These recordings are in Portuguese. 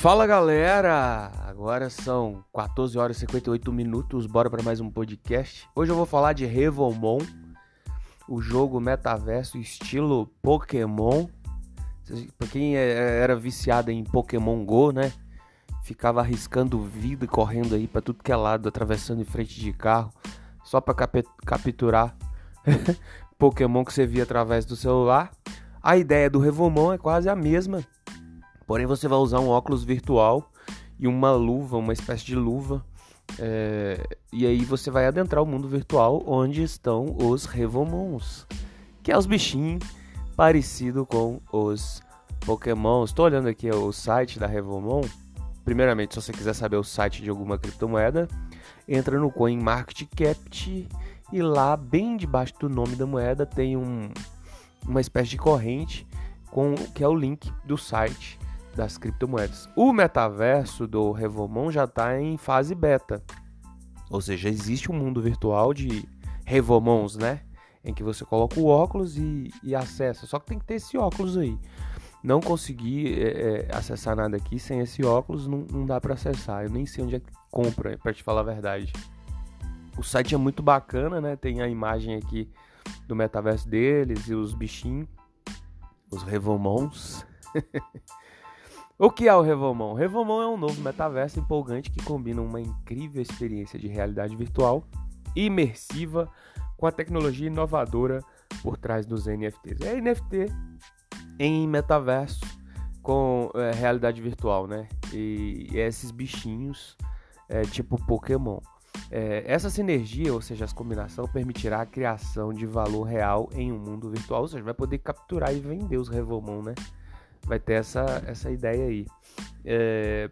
Fala galera! Agora são 14 horas e 58 minutos, bora para mais um podcast. Hoje eu vou falar de Revomon, o jogo metaverso estilo Pokémon. Pra quem é, era viciado em Pokémon Go, né? Ficava arriscando vida correndo aí para tudo que é lado, atravessando em frente de carro, só para cap capturar Pokémon que você via através do celular. A ideia do Revomon é quase a mesma Porém, você vai usar um óculos virtual e uma luva, uma espécie de luva. É, e aí você vai adentrar o mundo virtual onde estão os Revomons, que é os bichinhos parecido com os Pokémon. Estou olhando aqui o site da Revomon. Primeiramente, se você quiser saber o site de alguma criptomoeda, entra no CoinMarketCap e lá, bem debaixo do nome da moeda, tem um, uma espécie de corrente com que é o link do site das criptomoedas. O metaverso do Revomon já está em fase beta, ou seja, existe um mundo virtual de Revomons, né? Em que você coloca o óculos e, e acessa. Só que tem que ter esse óculos aí. Não consegui é, é, acessar nada aqui sem esse óculos, não, não dá para acessar. Eu nem sei onde é que compra, para te falar a verdade. O site é muito bacana, né? Tem a imagem aqui do metaverso deles e os bichinhos, os Revomons. O que é o Revomon? Revomon é um novo metaverso empolgante que combina uma incrível experiência de realidade virtual imersiva com a tecnologia inovadora por trás dos NFTs. É NFT em metaverso com é, realidade virtual, né? E, e esses bichinhos é, tipo Pokémon. É, essa sinergia, ou seja, essa combinação, permitirá a criação de valor real em um mundo virtual. Ou seja, vai poder capturar e vender os Revomon, né? Vai ter essa, essa ideia aí. É...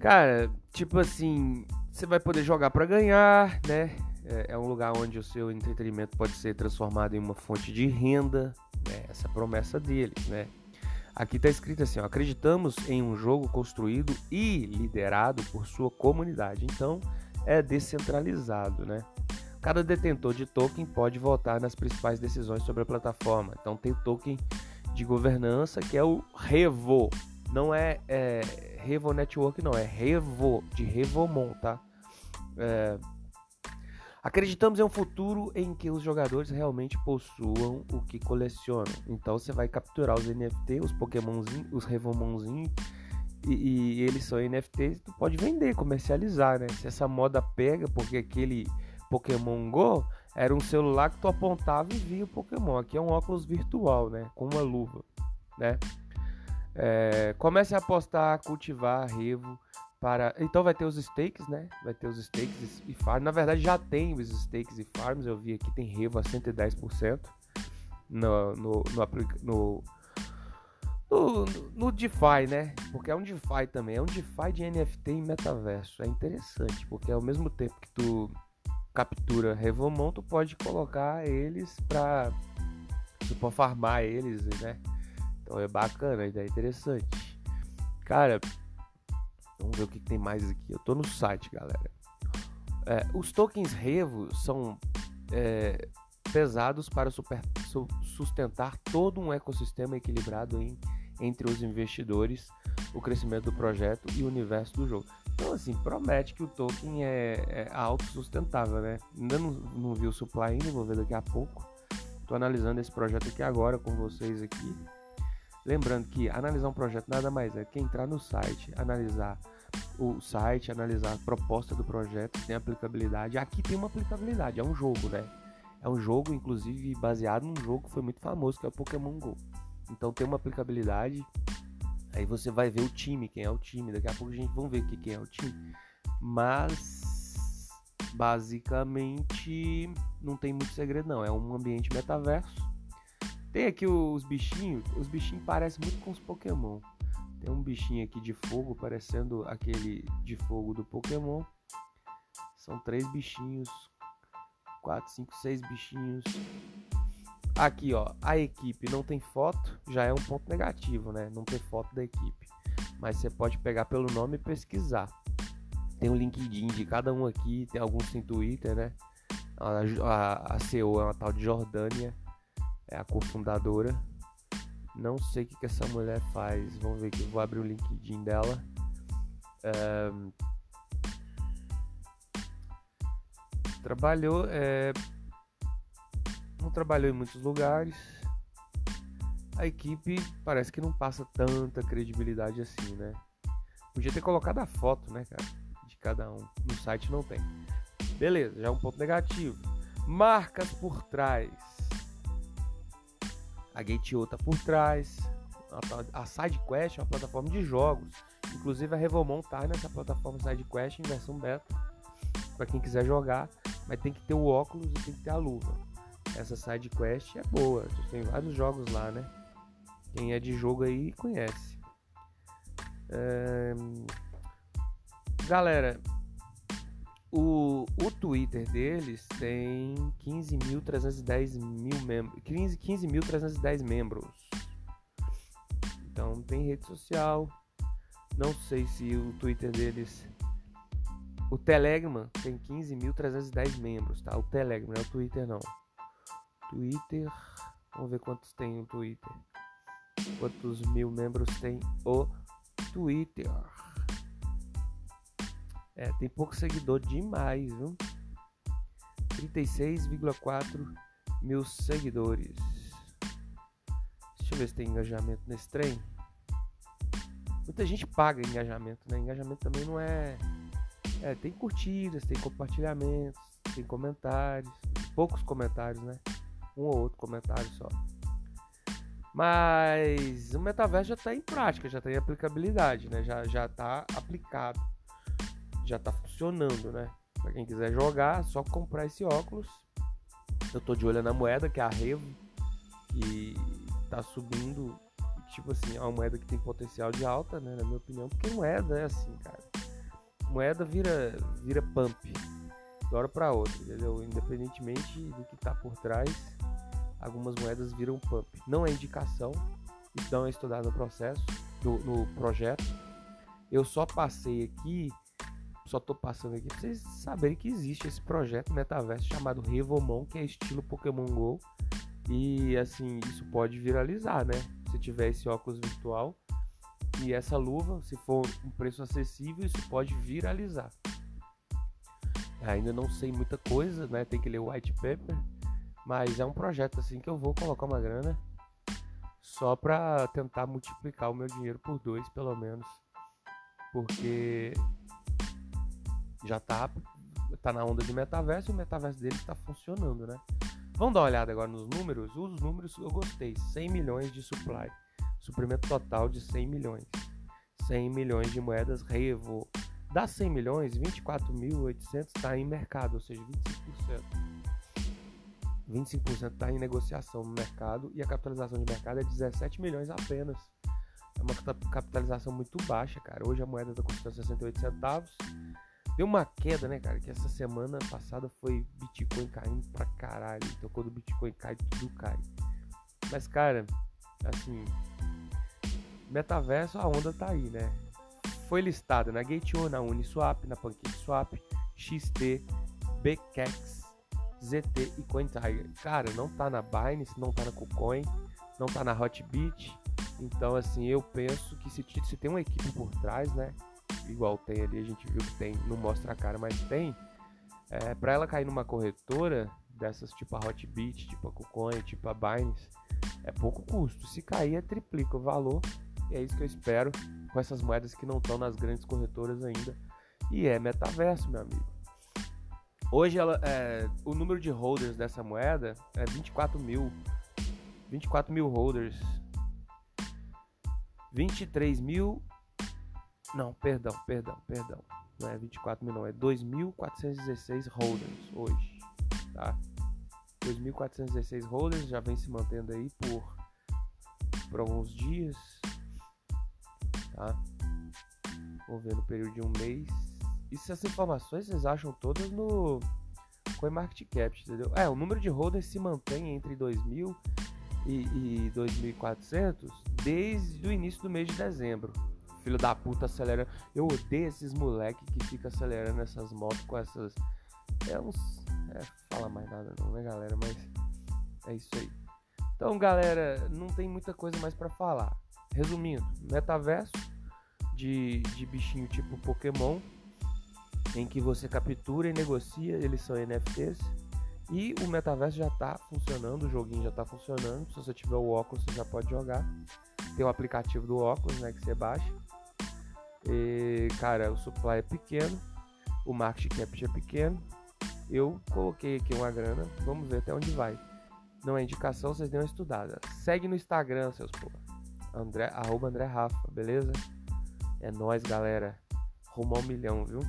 Cara, tipo assim, você vai poder jogar para ganhar, né? É, é, um lugar onde o seu entretenimento pode ser transformado em uma fonte de renda, né? essa promessa deles, né? Aqui está escrito assim: ó, acreditamos em um jogo construído e liderado por sua comunidade. Então, é descentralizado, né? Cada detentor de token pode votar nas principais decisões sobre a plataforma. Então, tem token de governança, que é o Revo. Não é, é Revo Network, não, é Revo, de Revomon, tá? É, acreditamos em um futuro em que os jogadores realmente possuam o que colecionam. Então você vai capturar os NFT, os Pokémonzinhos, os Revomonzinhos, e, e, eles são NFTs, tu pode vender, comercializar, né? Se essa moda pega, porque aquele Pokémon Go era um celular que tu apontava e via o Pokémon. Aqui é um óculos virtual, né? Com uma luva, né? É, comece a apostar, cultivar, revo para. Então vai ter os stakes, né? Vai ter os stakes e farms. Na verdade já tem os stakes e farms. Eu vi aqui tem revo a 110% no, no, no, no no, no, DeFi, né? Porque é um DeFi também, é um DeFi de NFT em metaverso. É interessante, porque ao mesmo tempo que tu captura Revomon, tu pode colocar eles pra. Tu farmar eles, né? Então é bacana, é interessante. Cara, vamos ver o que tem mais aqui. Eu tô no site, galera. É, os tokens Revo são é, pesados para super, sustentar todo um ecossistema equilibrado em, entre os investidores, o crescimento do projeto e o universo do jogo. Então, assim, promete que o token é, é autossustentável, né? Ainda não, não vi o supply ainda, vou ver daqui a pouco. Estou analisando esse projeto aqui agora com vocês aqui. Lembrando que analisar um projeto nada mais é que entrar no site, analisar o site, analisar a proposta do projeto, tem aplicabilidade. Aqui tem uma aplicabilidade, é um jogo, né? É um jogo, inclusive, baseado num jogo que foi muito famoso, que é o Pokémon GO. Então tem uma aplicabilidade Aí você vai ver o time, quem é o time. Daqui a pouco a gente vamos ver quem é o time. Mas basicamente não tem muito segredo não. É um ambiente metaverso. Tem aqui os bichinhos. Os bichinhos parecem muito com os Pokémon. Tem um bichinho aqui de fogo parecendo aquele de fogo do Pokémon. São três bichinhos. Quatro, cinco, seis bichinhos. Aqui, ó, a equipe não tem foto, já é um ponto negativo, né? Não ter foto da equipe. Mas você pode pegar pelo nome e pesquisar. Tem um LinkedIn de cada um aqui, tem alguns em Twitter, né? A, a, a CEO é uma tal de Jordânia, é a cofundadora. Não sei o que, que essa mulher faz. Vamos ver aqui. Vou abrir o LinkedIn dela. Trabalhou. É, trabalhou em muitos lugares. A equipe parece que não passa tanta credibilidade assim, né? Podia ter colocado a foto, né, cara? De cada um. No site não tem. Beleza, já é um ponto negativo. Marcas por trás. A Gate.io tá por trás. A SideQuest é uma plataforma de jogos. Inclusive a Revomon tá nessa plataforma SideQuest em versão beta. Para quem quiser jogar. Mas tem que ter o óculos e tem que ter a luva. Essa SideQuest é boa. Tem vários jogos lá, né? Quem é de jogo aí conhece. É... Galera, o, o Twitter deles tem 15.310 mil membros. 15.310 15 membros. Então tem rede social. Não sei se o Twitter deles. O Telegram tem 15.310 membros, tá? O Telegram, não é o Twitter não. Twitter. Vamos ver quantos tem o Twitter. Quantos mil membros tem o Twitter? É, tem pouco seguidor demais, viu? 36,4 mil seguidores. Deixa eu ver se tem engajamento nesse trem. Muita gente paga engajamento, né? Engajamento também não é. É, tem curtidas, tem compartilhamentos, tem comentários. Poucos comentários, né? Um ou outro comentário só. Mas o metaverso já está em prática, já tem aplicabilidade, né? Já, já tá aplicado já tá funcionando, né? Pra quem quiser jogar, só comprar esse óculos. Eu tô de olho na moeda, que é a Revo, tá subindo. Tipo assim, é uma moeda que tem potencial de alta, né? Na minha opinião, porque moeda é assim, cara. Moeda vira, vira pump de hora pra outra, entendeu? Independentemente do que tá por trás, algumas moedas viram pump. Não é indicação, isso não é estudado no processo, no, no projeto. Eu só passei aqui só tô passando aqui pra vocês saberem que existe esse projeto metaverso chamado Revomon, que é estilo Pokémon GO. E assim, isso pode viralizar, né? Se tiver esse óculos virtual e essa luva, se for um preço acessível, isso pode viralizar. Ainda não sei muita coisa, né? Tem que ler o white paper, mas é um projeto assim que eu vou colocar uma grana só para tentar multiplicar o meu dinheiro por dois, pelo menos, porque já tá, tá na onda de metaverso e o metaverso dele está funcionando, né? Vamos dar uma olhada agora nos números. Os números eu gostei: 100 milhões de supply, suprimento total de 100 milhões, 100 milhões de moedas Revo. Das 100 milhões, 24.800 está em mercado, ou seja, 25%. 25% está em negociação no mercado e a capitalização de mercado é 17 milhões apenas. É uma capitalização muito baixa, cara. Hoje a moeda está custando 68 centavos Deu uma queda, né, cara? Que essa semana passada foi Bitcoin caindo pra caralho. Então quando o Bitcoin cai, tudo cai. Mas, cara, assim. Metaverso, a onda tá aí, né? Foi listado na Gate.io, na Uniswap, na PancakeSwap, XT, BKEX, ZT e CoinTiger. Cara, não tá na Binance, não tá na KuCoin, não tá na Hotbit. Então, assim, eu penso que se, se tem uma equipe por trás, né? igual tem ali, a gente viu que tem, não mostra a cara, mas tem, é, para ela cair numa corretora dessas tipo a Hotbit, tipo a KuCoin, tipo a Binance, é pouco custo. Se cair, é triplica o valor. E é isso que eu espero com essas moedas que não estão nas grandes corretoras ainda. E é metaverso, meu amigo. Hoje ela, é, o número de holders dessa moeda é 24 mil. 24 mil holders. 23 mil não, perdão, perdão, perdão. Não é 24 mil, não. É 2.416 holders hoje. Tá? 2.416 holders já vem se mantendo aí por, por alguns dias. Tá? Vamos ver no período de um mês. E essas informações vocês acham todas no CoinMarketCap, entendeu? É, o número de holders se mantém entre 2.000 e, e 2.400 desde o início do mês de dezembro filho da puta acelera. Eu odeio esses moleque que fica acelerando essas motos com essas. É uns. É, fala mais nada não, né, galera? Mas é isso aí. Então, galera, não tem muita coisa mais para falar. Resumindo, metaverso de, de bichinho tipo Pokémon, em que você captura e negocia, eles são NFTs. E o metaverso já está funcionando, o joguinho já está funcionando. Se você tiver o óculos, você já pode jogar. Tem o aplicativo do óculos, né, que você baixa. E, cara, o supply é pequeno, o market cap é pequeno. Eu coloquei aqui uma grana, vamos ver até onde vai. Não é indicação, vocês dêem uma estudada. Segue no Instagram, seus porra. André, arroba André Rafa, beleza? É nóis, galera. Rumo ao milhão, viu?